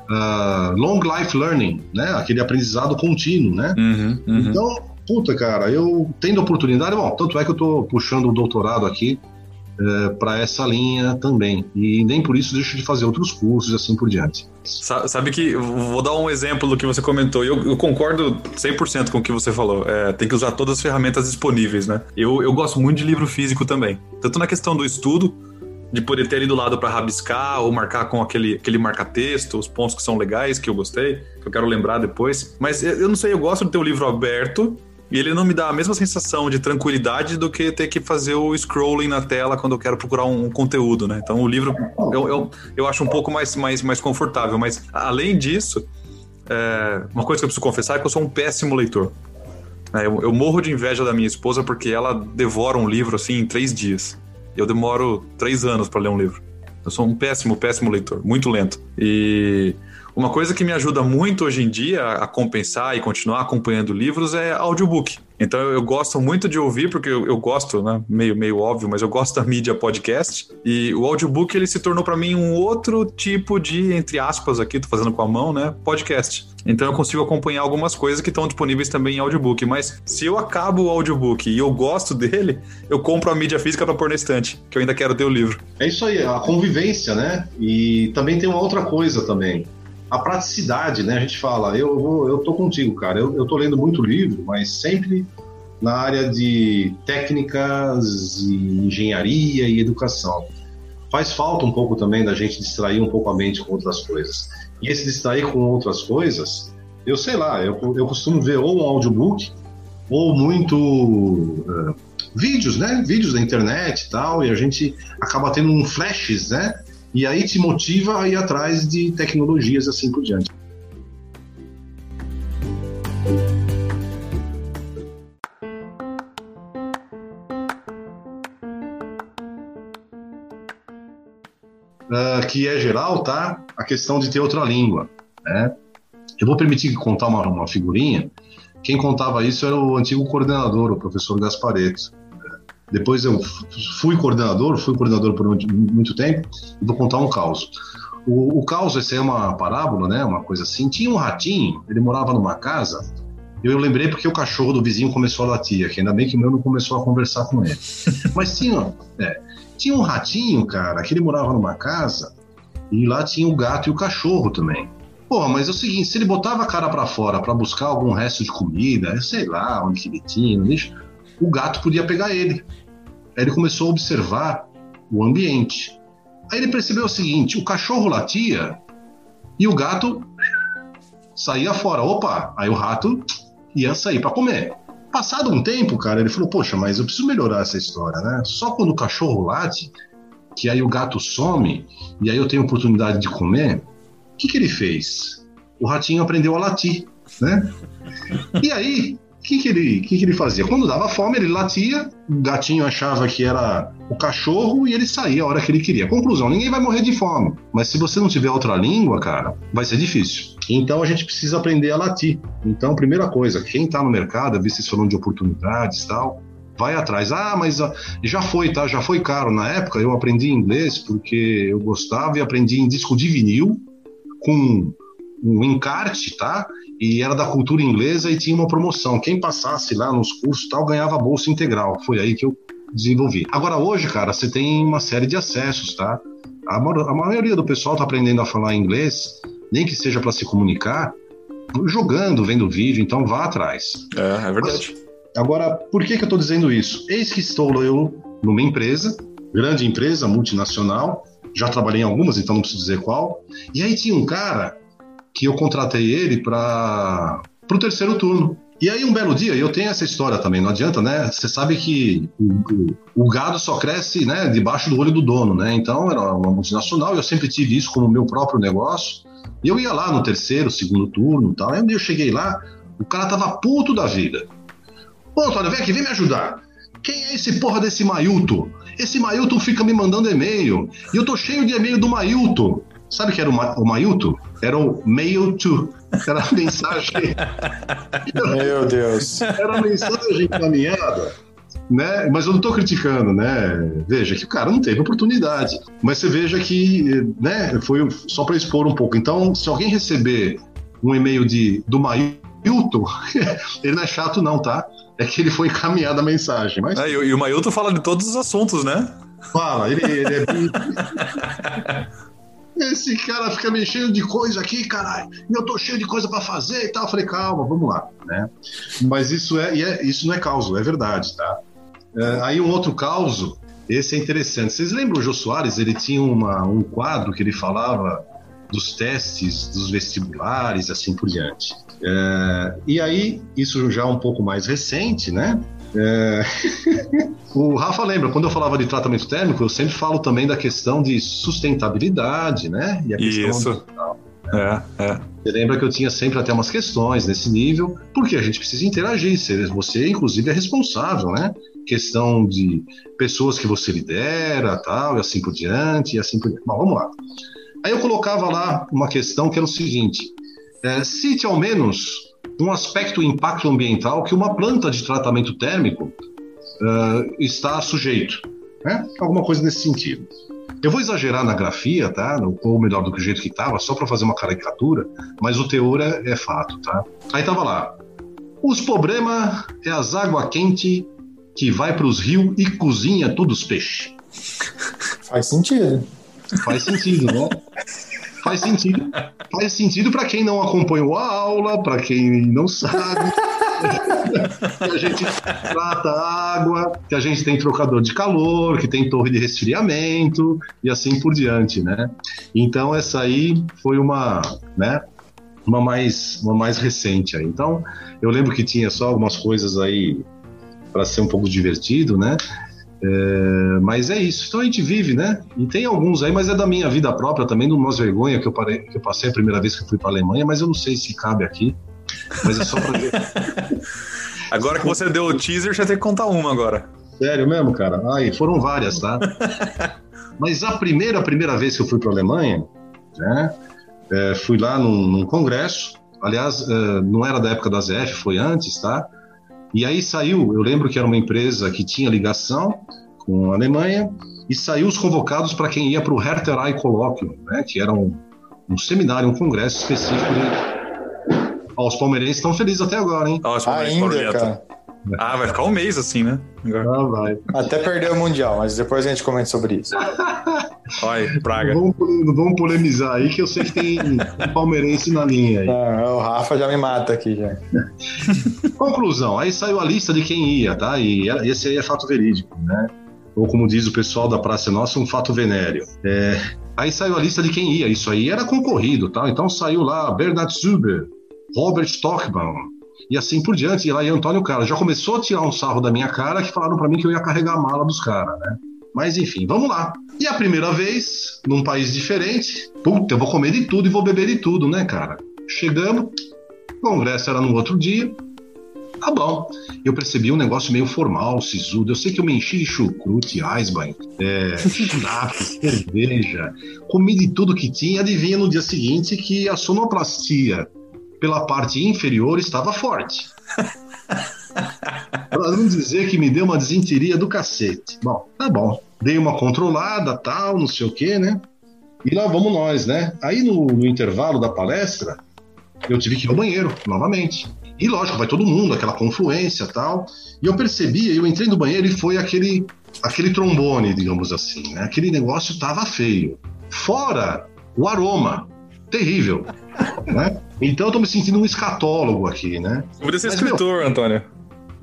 uh, long life learning, né? Aquele aprendizado contínuo, né? Uhum, uhum. Então, puta, cara, eu tendo oportunidade, bom, tanto é que eu estou puxando o doutorado aqui é, para essa linha também. E nem por isso deixo de fazer outros cursos assim por diante. Sabe que, vou dar um exemplo do que você comentou, eu, eu concordo 100% com o que você falou. É, tem que usar todas as ferramentas disponíveis, né? Eu, eu gosto muito de livro físico também. Tanto na questão do estudo, de poder ter ali do lado para rabiscar ou marcar com aquele, aquele marca-texto, os pontos que são legais, que eu gostei, que eu quero lembrar depois. Mas eu não sei, eu gosto de ter o livro aberto e ele não me dá a mesma sensação de tranquilidade do que ter que fazer o scrolling na tela quando eu quero procurar um, um conteúdo, né? Então o livro eu, eu, eu acho um pouco mais, mais, mais confortável. Mas além disso, é, uma coisa que eu preciso confessar é que eu sou um péssimo leitor. É, eu, eu, morro de inveja da minha esposa porque ela devora um livro assim em três dias. Eu demoro três anos para ler um livro. Eu sou um péssimo, péssimo leitor, muito lento. E uma coisa que me ajuda muito hoje em dia a compensar e continuar acompanhando livros é audiobook. Então eu, gosto muito de ouvir, porque eu, eu, gosto, né? Meio, meio óbvio, mas eu gosto da mídia podcast. E o audiobook ele se tornou para mim um outro tipo de, entre aspas, aqui, tô fazendo com a mão, né? Podcast. Então eu consigo acompanhar algumas coisas que estão disponíveis também em audiobook. Mas se eu acabo o audiobook e eu gosto dele, eu compro a mídia física para pôr na estante, que eu ainda quero ter o livro. É isso aí, a convivência, né? E também tem uma outra coisa também a praticidade, né? A gente fala, eu, vou, eu tô contigo, cara. Eu, eu tô lendo muito livro, mas sempre na área de técnicas e engenharia e educação. Faz falta um pouco também da gente distrair um pouco a mente com outras coisas. E esse distrair com outras coisas, eu sei lá, eu, eu costumo ver ou um audiobook ou muito uh, vídeos, né? Vídeos da internet e tal, e a gente acaba tendo um flashes, né? E aí te motiva a ir atrás de tecnologias assim por diante. Uh, que, é geral, tá? A questão de ter outra língua, né? Eu vou permitir contar uma, uma figurinha. Quem contava isso era o antigo coordenador, o professor Gaspareto. Depois eu fui coordenador, fui coordenador por muito tempo, e vou contar um caos. O, o caos, esse é uma parábola, né? Uma coisa assim. Tinha um ratinho, ele morava numa casa. Eu lembrei porque o cachorro do vizinho começou a latir, que ainda bem que o meu não começou a conversar com ele. Mas tinha, é, tinha um ratinho, cara, que ele morava numa casa e lá tinha o gato e o cachorro também. Pô, mas é o seguinte, se ele botava a cara para fora para buscar algum resto de comida, sei lá onde que ele tinha, o gato podia pegar ele. Aí ele começou a observar o ambiente. Aí ele percebeu o seguinte: o cachorro latia e o gato saía fora. Opa! Aí o rato ia sair para comer. Passado um tempo, cara, ele falou: Poxa, mas eu preciso melhorar essa história, né? Só quando o cachorro late, que aí o gato some e aí eu tenho oportunidade de comer, que, que ele fez? O ratinho aprendeu a latir, né? E aí, o que, que, ele, que, que ele fazia? Quando dava fome, ele latia, o gatinho achava que era o cachorro e ele saía a hora que ele queria. Conclusão: ninguém vai morrer de fome. Mas se você não tiver outra língua, cara, vai ser difícil. Então a gente precisa aprender a latir. Então, primeira coisa, quem está no mercado, vi vocês falando de oportunidades e tal, vai atrás. Ah, mas ah, já foi, tá? Já foi caro. Na época eu aprendi inglês porque eu gostava e aprendi em disco de vinil com um encarte, tá? E era da cultura inglesa e tinha uma promoção. Quem passasse lá nos cursos tal ganhava bolsa integral. Foi aí que eu desenvolvi. Agora hoje, cara, você tem uma série de acessos, tá? A, a maioria do pessoal tá aprendendo a falar inglês, nem que seja para se comunicar, jogando, vendo vídeo, então vá atrás. É, é verdade. Mas, agora, por que, que eu estou dizendo isso? Eis que estou eu numa empresa, grande empresa, multinacional, já trabalhei em algumas, então não preciso dizer qual. E aí tinha um cara que eu contratei ele para o terceiro turno. E aí, um belo dia, eu tenho essa história também, não adianta, né? Você sabe que o, o, gado só cresce né, debaixo do olho do dono, né? Então, era uma multinacional, eu sempre tive isso como meu próprio negócio. E eu ia lá no terceiro, segundo turno tal. Aí eu cheguei lá, o cara tava puto da vida. Ô, Antônio, vem aqui, vem me ajudar. Quem é esse porra desse Mailton? Esse Mailton fica me mandando e-mail. E eu tô cheio de e-mail do Mailton. Sabe que era o, Ma o Mailton? Era o Mail to. Era a mensagem. Meu Deus. Era a mensagem encaminhada. Né? Mas eu não estou criticando, né? Veja que o cara não teve oportunidade. Mas você veja que, né? Foi só para expor um pouco. Então, se alguém receber um e-mail de do Mailton, ele não é chato não, tá? é que ele foi encaminhado a mensagem. Mas... É, e, o Mailton fala de todos os assuntos, né? Fala, ele, ele é bem... Esse cara fica mexendo de coisa aqui, caralho. E eu tô cheio de coisa para fazer e tal. Eu falei, calma, vamos lá, né? Mas isso é, é isso não é causo, é verdade, tá? É, aí um outro causo, esse é interessante. Vocês lembram o Jô Soares? Ele tinha uma, um quadro que ele falava dos testes dos vestibulares, assim por diante. É, e aí, isso já é um pouco mais recente, né? É... o Rafa lembra, quando eu falava de tratamento térmico, eu sempre falo também da questão de sustentabilidade, né? E a questão Isso. É, é. Você lembra que eu tinha sempre até umas questões nesse nível, porque a gente precisa interagir. Você, inclusive, é responsável, né? Questão de pessoas que você lidera, tal, e assim por diante, e assim por diante. Bom, vamos lá. Aí eu colocava lá uma questão que era o seguinte: é, cite ao menos um aspecto impacto ambiental que uma planta de tratamento térmico uh, está sujeito. Né? Alguma coisa nesse sentido. Eu vou exagerar na grafia, tá? Ou melhor do que o jeito que estava, só para fazer uma caricatura, mas o teor é, é fato, tá? Aí tava lá. Os problemas é as água quente que vai para os rios e cozinha todos os peixes. Faz sentido. Faz sentido, né? Faz sentido. Faz sentido para quem não acompanhou a aula, para quem não sabe. que a gente trata água, que a gente tem trocador de calor, que tem torre de resfriamento e assim por diante, né? Então essa aí foi uma, né? Uma mais, uma mais recente aí. Então eu lembro que tinha só algumas coisas aí para ser um pouco divertido, né? É, mas é isso. Então a gente vive, né? E tem alguns aí, mas é da minha vida própria também, de umas vergonha que eu, parei, que eu passei a primeira vez que eu fui para a Alemanha, mas eu não sei se cabe aqui. Mas é só para ver. agora que você deu o teaser, já tem que contar uma agora. Sério mesmo, cara? Ai, foram várias, tá? Mas a primeira, a primeira vez que eu fui para a Alemanha, né, é, fui lá num, num congresso, aliás, é, não era da época da ZF, foi antes, tá? E aí saiu, eu lembro que era uma empresa que tinha ligação com a Alemanha, e saiu os convocados para quem ia para o Herterei Colóquio, né, que era um, um seminário, um congresso específico de... Ó, os palmeirenses estão felizes até agora, hein? Ó, os palmeirenses Ainda, cara. Ah, vai ficar um mês assim, né? Ah, vai. Até perdeu o Mundial, mas depois a gente comenta sobre isso. Olha, praga. Não vamos, não vamos polemizar aí, que eu sei que tem um palmeirense na linha aí. Ah, o Rafa já me mata aqui já. Conclusão, aí saiu a lista de quem ia, tá? E era- esse aí é fato verídico, né? Ou como diz o pessoal da Praça Nossa, um fato venéreo. É, aí saiu a lista de quem ia, isso aí era concorrido, tá? Então saiu lá Bernard Zuber, Robert Stockman, e assim por diante, e lá ia Antônio Carlos. Já começou a tirar um sarro da minha cara que falaram pra mim que eu ia carregar a mala dos caras, né? Mas enfim, vamos lá. E a primeira vez, num país diferente, puta, eu vou comer de tudo e vou beber de tudo, né, cara? Chegamos, o congresso era no outro dia, Tá bom. Eu percebi um negócio meio formal, sisudo. Eu sei que eu me enchi de chucrute, Eisbein, é, schnapps, cerveja, comi de tudo que tinha. Adivinha no dia seguinte que a sonoplastia pela parte inferior estava forte. Pra não dizer que me deu uma desinteria do cacete. Bom, tá bom. Dei uma controlada, tal, não sei o que, né? E lá vamos nós, né? Aí no, no intervalo da palestra, eu tive que ir ao banheiro, novamente. E lógico, vai todo mundo, aquela confluência tal. E eu percebi, eu entrei no banheiro e foi aquele, aquele trombone, digamos assim, né? Aquele negócio tava feio. Fora o aroma, terrível, né? Então eu tô me sentindo um escatólogo aqui, né? Você poderia ser Mas, escritor, Antônio.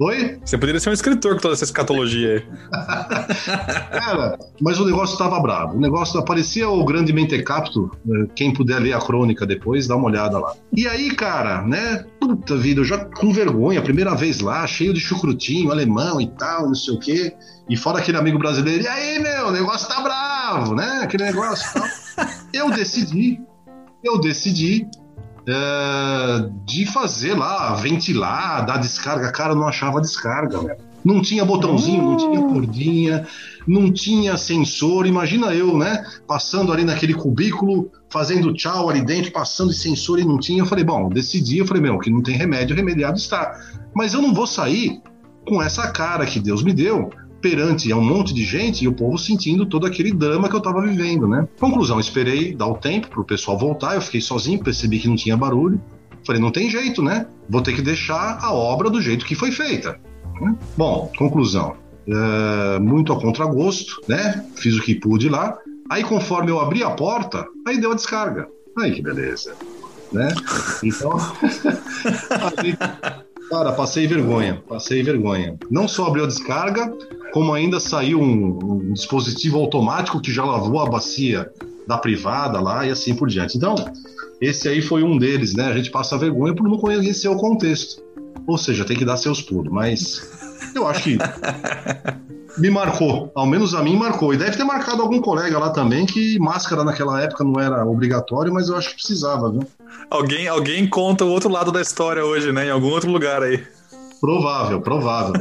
Oi? Você poderia ser um escritor com toda essa escatologia aí. Cara, mas o negócio tava brabo. O negócio aparecia o grande mentecapto. eh, Quem puder ler a crônica depois, dá uma olhada lá. E aí, cara, né? Puta vida, eu já com vergonha, primeira vez lá, cheio de chucrutinho, alemão e tal, não sei o quê. E fora aquele amigo brasileiro, e aí, meu, o negócio tá bravo, né? Aquele negócio tal. Eu decidi, eu decidi é, de fazer lá, ventilar, dar descarga. Cara, eu não achava descarga, velho. Não tinha botãozinho, não tinha cordinha, não tinha sensor. Imagina eu, né? Passando ali naquele cubículo, fazendo tchau ali dentro, passando de sensor e não tinha. Eu falei, bom, decidi. Eu falei, meu, que não tem remédio, remediado está. Mas eu não vou sair com essa cara que Deus me deu perante a um monte de gente e o povo sentindo todo aquele drama que eu tava vivendo, né? Conclusão, esperei dar o tempo pro pessoal voltar, eu fiquei sozinho, percebi que não tinha barulho. Falei, não tem jeito, né? Vou ter que deixar a obra do jeito que foi feita. né? Bom, conclusão. é, muito a contragosto, né? Fiz o que pude lá. Aí, conforme eu abri a porta, aí deu a descarga. Aí que beleza, né? Então, cara, passei vergonha, passei vergonha. Não só abriu a descarga, como ainda saiu um, um dispositivo automático que já lavou a bacia da privada lá e assim por diante. Então, esse aí foi um deles, né? A gente passa vergonha por não conhecer o contexto. Ou seja, tem que dar seus pulos, mas eu acho que me marcou, ao menos a mim marcou. E deve ter marcado algum colega lá também que máscara naquela época não era obrigatório, mas eu acho que precisava, viu? Alguém, alguém conta o outro lado da história hoje, né? Em algum outro lugar aí. Provável, provável.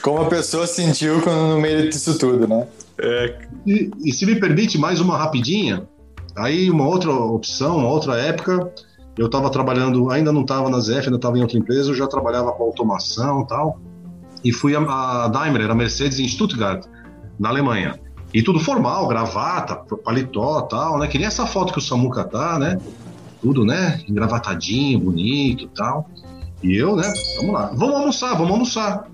Como a pessoa sentiu quando no meio disso tudo, né? É, E, e se me permite mais uma rapidinha, aí uma outra opção, uma outra época, eu estava trabalhando, ainda não estava na ZF, ainda estava em outra empresa, eu já trabalhava com automação e tal, e fui a, a Daimler, a Mercedes em Stuttgart, na Alemanha. E tudo formal, gravata, paletó tal, né? Que nem essa foto que o Samuca tá, né? Tudo, né? Engravatadinho, bonito tal. E eu, né? Vamos lá. Vamos almoçar, vamos almoçar.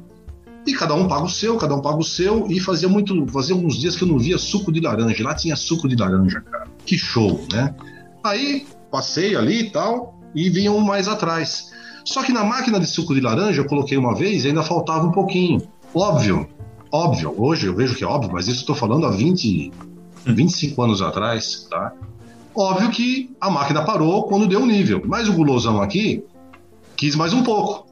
E cada um paga o seu, cada um paga o seu. E fazia muito. Fazia uns dias que eu não via suco de laranja. Lá tinha suco de laranja, cara. Que show, né? Aí passei ali e tal. E vinham mais atrás. Só que na máquina de suco de laranja eu coloquei uma vez e ainda faltava um pouquinho. Óbvio, óbvio. Hoje eu vejo que é óbvio, mas isso eu tô falando há 20, 25 anos atrás, tá? Óbvio que a máquina parou quando deu o nível. Mas o gulosão aqui quis mais um pouco.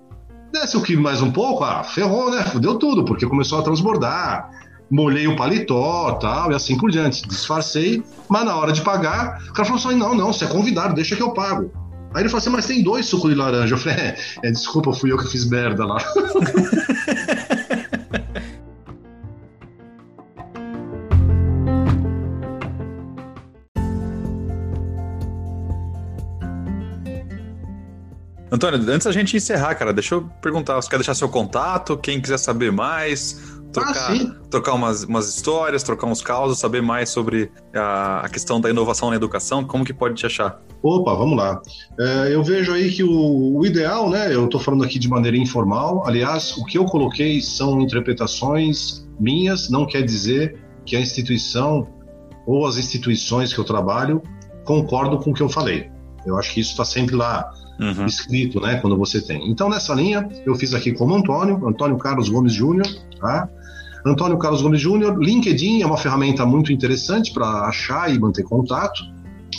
Desce o quilo mais um pouco, ah, ferrou, né? Fudeu tudo, porque começou a transbordar. Molhei o paletó tal, e assim por diante. Disfarcei, mas na hora de pagar, o cara falou assim: não, não, você é convidado, deixa que eu pago. Aí ele falou assim, mas tem dois suco de laranja. Eu falei, é, é desculpa, fui eu que fiz merda lá. Antônio, antes da gente encerrar, cara, deixa eu perguntar, você quer deixar seu contato, quem quiser saber mais, trocar, Ah, trocar umas, umas histórias, trocar uns causos, saber mais sobre a, a questão da inovação na educação, como que pode te achar? Opa, vamos lá. É, eu vejo aí que o, o ideal, né? Eu estou falando aqui de maneira informal. Aliás, o que eu coloquei são interpretações minhas, não quer dizer que a instituição ou as instituições que eu trabalho concordam com o que eu falei. Eu acho que isso está sempre lá Uhum. escrito, né? Quando você tem. Então, nessa linha, eu fiz aqui como Antônio, Antônio Carlos Gomes Júnior, tá? Antônio Carlos Gomes Júnior, LinkedIn é uma ferramenta muito interessante para achar e manter contato.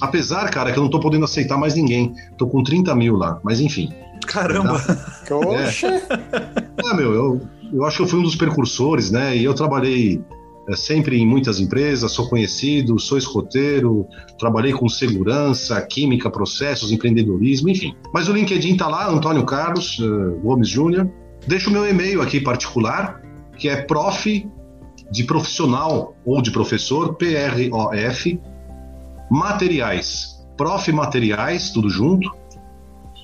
Apesar, cara, que eu não tô podendo aceitar mais ninguém. Tô com 30 mil lá, mas enfim. Caramba! Oxe! É, meu, eu, eu acho que eu fui um dos precursores, né? E eu trabalhei é, sempre em muitas empresas, sou conhecido, sou escoteiro, trabalhei com segurança, química, processos, empreendedorismo, enfim. Mas o LinkedIn tá lá, Antônio Carlos eh, Gomes Júnior. Deixo o meu e-mail aqui particular, que é prof de profissional ou de professor, P-R-O-F, materiais, prof materiais, tudo junto,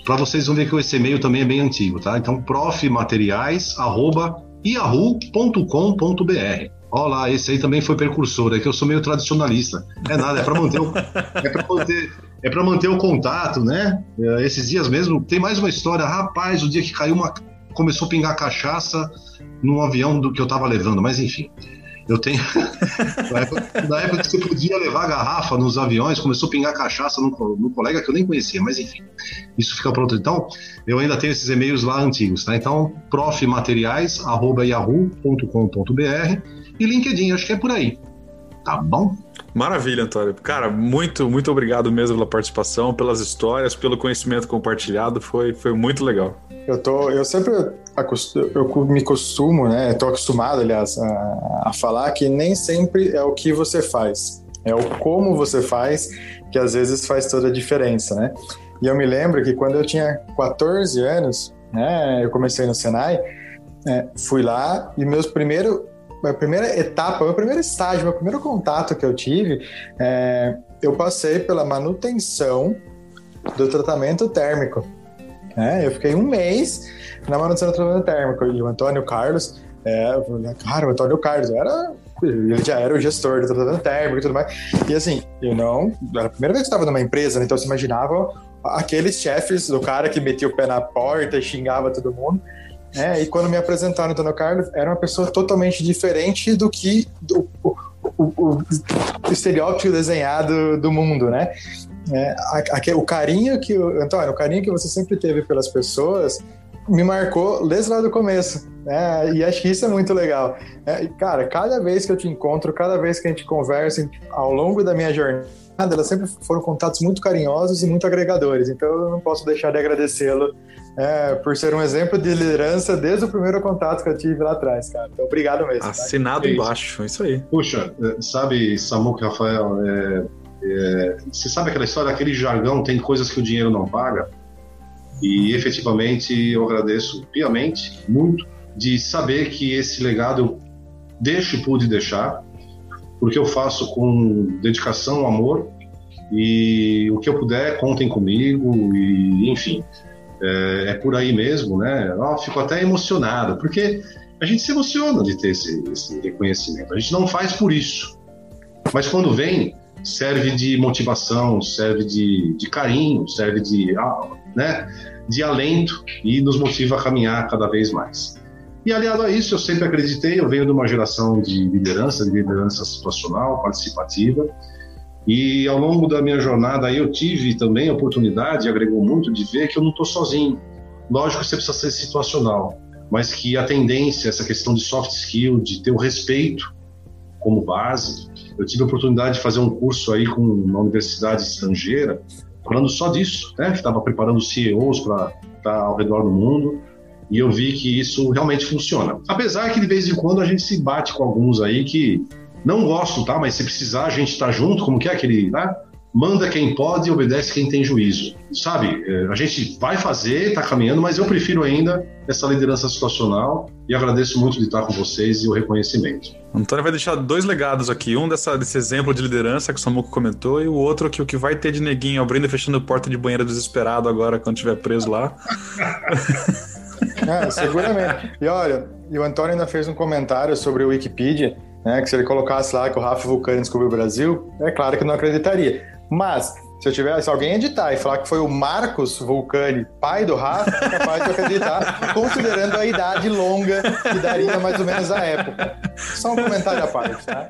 para vocês vão ver que esse e-mail também é bem antigo, tá? Então, profmateriais@yahoo.com.br. Olha lá, esse aí também foi precursor, é que eu sou meio tradicionalista. É nada, é para manter o é para manter é para manter o contato, né? É, Esses dias mesmo tem mais uma história, rapaz, o dia que caiu uma começou a pingar cachaça num avião do que eu tava levando, mas enfim. Eu tenho. na, época, na época que você podia levar garrafa nos aviões, começou a pingar cachaça num, num colega que eu nem conhecia, mas enfim. Isso fica pronto. Então, eu ainda tenho esses e-mails lá antigos, tá? Então, profmateriais.yahoo.com.br e LinkedIn, acho que é por aí. Tá bom? Maravilha, Antônio. Cara, muito, muito obrigado mesmo pela participação, pelas histórias, pelo conhecimento compartilhado. Foi, foi muito legal. Eu tô, eu sempre eu me costumo, né? Tô acostumado, aliás, a, a falar que nem sempre é o que você faz, é o como você faz que às vezes faz toda a diferença, né? E eu me lembro que quando eu tinha 14 anos, né? Eu comecei no Senai, é, fui lá e meus primeiros a primeira etapa, meu primeiro estágio, meu primeiro contato que eu tive, é, eu passei pela manutenção do tratamento térmico. né? eu fiquei um mês na manutenção do tratamento térmico. E o Antônio Carlos, é, cara, o Antônio Carlos era. Ele já era o gestor do tratamento térmico e tudo mais. E assim, eu não. Era a primeira vez que estava numa empresa, né? então você imaginava aqueles chefes do cara que metia o pé na porta xingava todo mundo. É, e quando me apresentaram o Antônio Carlos, era uma pessoa totalmente diferente do que do, o, o, o, o estereótipo desenhado do mundo, né? É, o carinho que o Antônio, o carinho que você sempre teve pelas pessoas me marcou desde lá do começo, né? E acho que isso é muito legal. É, e, cara, cada vez que eu te encontro, cada vez que a gente conversa ao longo da minha jornada, elas sempre foram contatos muito carinhosos e muito agregadores. Então eu não posso deixar de agradecê-lo é, por ser um exemplo de liderança desde o primeiro contato que eu tive lá atrás, cara. Então obrigado mesmo. tá? Assinado É isso. embaixo, isso aí. Puxa, eh, sabe, Samuca Rafael, é, é, você sabe aquela história, aquele jargão, tem coisas que o dinheiro não paga? E efetivamente eu agradeço piamente, muito, de saber que esse legado eu deixo e pude deixar, porque eu faço com dedicação, amor, e o que eu puder, contem comigo, e enfim, é, é por aí mesmo, né? Eu fico até emocionado, porque a gente se emociona de ter esse, esse reconhecimento. A gente não faz por isso. Mas quando vem, serve de motivação, serve de, de carinho, serve de, ah, né, de alento e nos motiva a caminhar cada vez mais. E aliado a isso, eu sempre acreditei, eu venho de uma geração de liderança, de liderança situacional, participativa, e ao longo da minha jornada eu tive também a oportunidade, agregou muito, de ver que eu não estou sozinho. Lógico que você precisa ser situacional, mas que a tendência, essa questão de soft skill, de ter o respeito como base. Eu tive a oportunidade de fazer um curso aí com uma universidade estrangeira, falando só disso, né? Que estava preparando CEOs para estar ao redor do mundo. E eu vi que isso realmente funciona. Apesar que de vez em quando a gente se bate com alguns aí que não gosto, tá? Mas se precisar a gente está junto, como que é aquele, né? manda quem pode e obedece quem tem juízo. Sabe, é, a gente vai fazer, está caminhando, mas eu prefiro ainda essa liderança situacional e agradeço muito de estar com vocês e o reconhecimento. Antônio vai deixar dois legados aqui, um dessa, desse exemplo de liderança que o Samuco comentou e o outro que o que vai ter de neguinho abrindo e fechando porta de banheiro desesperado agora quando estiver preso lá. é, seguramente. E olha, e o Antônio ainda fez um comentário sobre o Wikipedia, né, que se ele colocasse lá que o Rafa Vulcani descobriu o Brasil, é claro que não acreditaria. Mas, se eu tivesse alguém editar e falar que foi o Marcos Vulcani, pai do Rafa, é capaz de acreditar, considerando a idade longa que daria mais ou menos a época. Só um comentário à parte, tá?